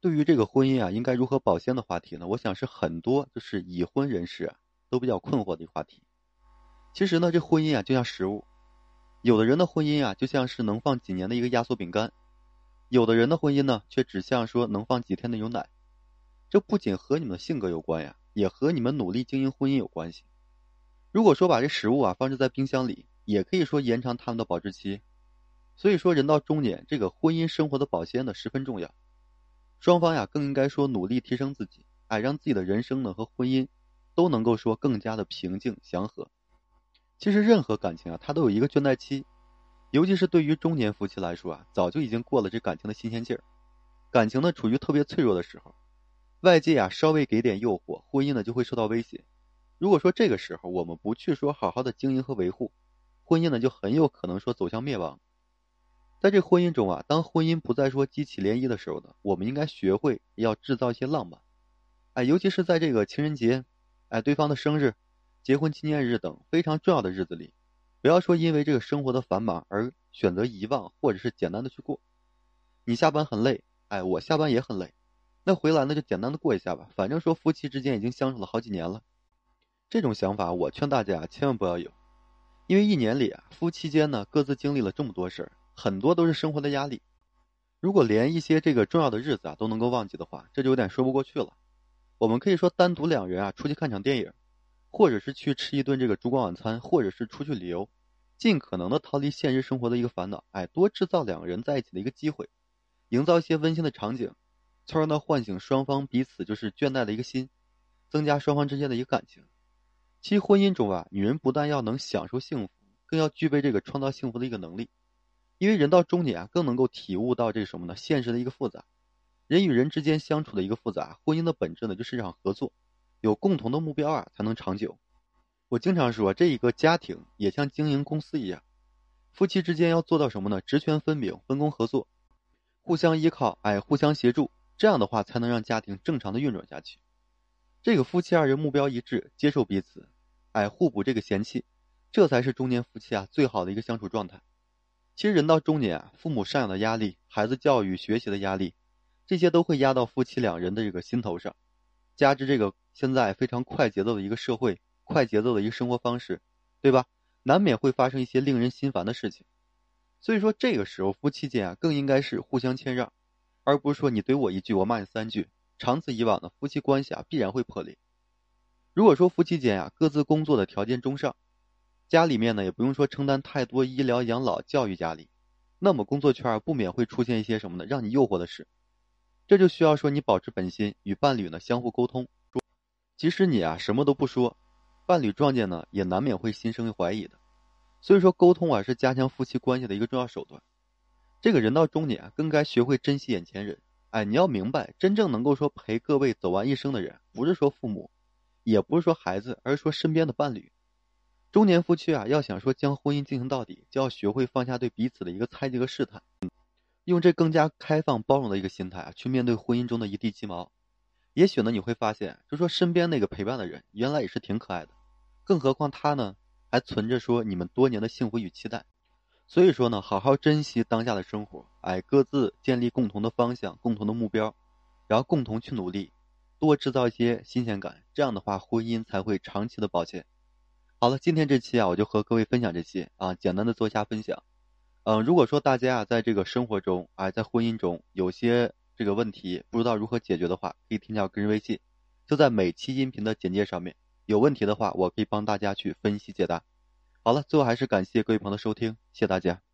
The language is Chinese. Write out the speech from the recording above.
对于这个婚姻啊，应该如何保鲜的话题呢？我想是很多就是已婚人士啊都比较困惑的一个话题。其实呢，这婚姻啊就像食物，有的人的婚姻啊就像是能放几年的一个压缩饼干，有的人的婚姻呢却只像说能放几天的牛奶。这不仅和你们的性格有关呀，也和你们努力经营婚姻有关系。如果说把这食物啊放置在冰箱里，也可以说延长他们的保质期。所以说，人到中年，这个婚姻生活的保鲜呢十分重要。双方呀，更应该说努力提升自己，哎，让自己的人生呢和婚姻都能够说更加的平静祥和。其实任何感情啊，它都有一个倦怠期，尤其是对于中年夫妻来说啊，早就已经过了这感情的新鲜劲儿，感情呢处于特别脆弱的时候，外界啊稍微给点诱惑，婚姻呢就会受到威胁。如果说这个时候我们不去说好好的经营和维护，婚姻呢就很有可能说走向灭亡。在这婚姻中啊，当婚姻不再说激起涟漪的时候呢，我们应该学会要制造一些浪漫，哎，尤其是在这个情人节，哎，对方的生日、结婚纪念日等非常重要的日子里，不要说因为这个生活的繁忙而选择遗忘或者是简单的去过。你下班很累，哎，我下班也很累，那回来呢就简单的过一下吧，反正说夫妻之间已经相处了好几年了，这种想法我劝大家千万不要有，因为一年里啊，夫妻间呢各自经历了这么多事儿。很多都是生活的压力，如果连一些这个重要的日子啊都能够忘记的话，这就有点说不过去了。我们可以说单独两人啊出去看场电影，或者是去吃一顿这个烛光晚餐，或者是出去旅游，尽可能的逃离现实生活的一个烦恼，哎，多制造两个人在一起的一个机会，营造一些温馨的场景，从而呢唤醒双方彼此就是倦怠的一个心，增加双方之间的一个感情。其实婚姻中啊，女人不但要能享受幸福，更要具备这个创造幸福的一个能力。因为人到中年啊，更能够体悟到这什么呢？现实的一个复杂，人与人之间相处的一个复杂。婚姻的本质呢，就是一场合作，有共同的目标啊，才能长久。我经常说，这一个家庭也像经营公司一样，夫妻之间要做到什么呢？职权分明，分工合作，互相依靠，哎，互相协助，这样的话才能让家庭正常的运转下去。这个夫妻二人目标一致，接受彼此，哎，互补这个嫌弃，这才是中年夫妻啊最好的一个相处状态。其实人到中年啊，父母赡养的压力、孩子教育学习的压力，这些都会压到夫妻两人的这个心头上。加之这个现在非常快节奏的一个社会、快节奏的一个生活方式，对吧？难免会发生一些令人心烦的事情。所以说这个时候夫妻间啊，更应该是互相谦让，而不是说你怼我一句，我骂你三句。长此以往呢，夫妻关系啊必然会破裂。如果说夫妻间啊各自工作的条件中上，家里面呢也不用说承担太多医疗、养老、教育压力，那么工作圈不免会出现一些什么呢？让你诱惑的事，这就需要说你保持本心，与伴侣呢相互沟通。即使你啊什么都不说，伴侣撞见呢也难免会心生怀疑的。所以说沟通啊是加强夫妻关系的一个重要手段。这个人到中年啊更该学会珍惜眼前人。哎，你要明白，真正能够说陪各位走完一生的人，不是说父母，也不是说孩子，而是说身边的伴侣。中年夫妻啊，要想说将婚姻进行到底，就要学会放下对彼此的一个猜忌和试探，用这更加开放包容的一个心态啊，去面对婚姻中的一地鸡毛。也许呢，你会发现，就说身边那个陪伴的人，原来也是挺可爱的，更何况他呢，还存着说你们多年的幸福与期待。所以说呢，好好珍惜当下的生活，哎，各自建立共同的方向、共同的目标，然后共同去努力，多制造一些新鲜感，这样的话，婚姻才会长期的保鲜。好了，今天这期啊，我就和各位分享这期啊，简单的做一下分享。嗯，如果说大家啊，在这个生活中啊，在婚姻中有些这个问题不知道如何解决的话，可以添加我个人微信，就在每期音频的简介上面。有问题的话，我可以帮大家去分析解答。好了，最后还是感谢各位朋友的收听，谢谢大家。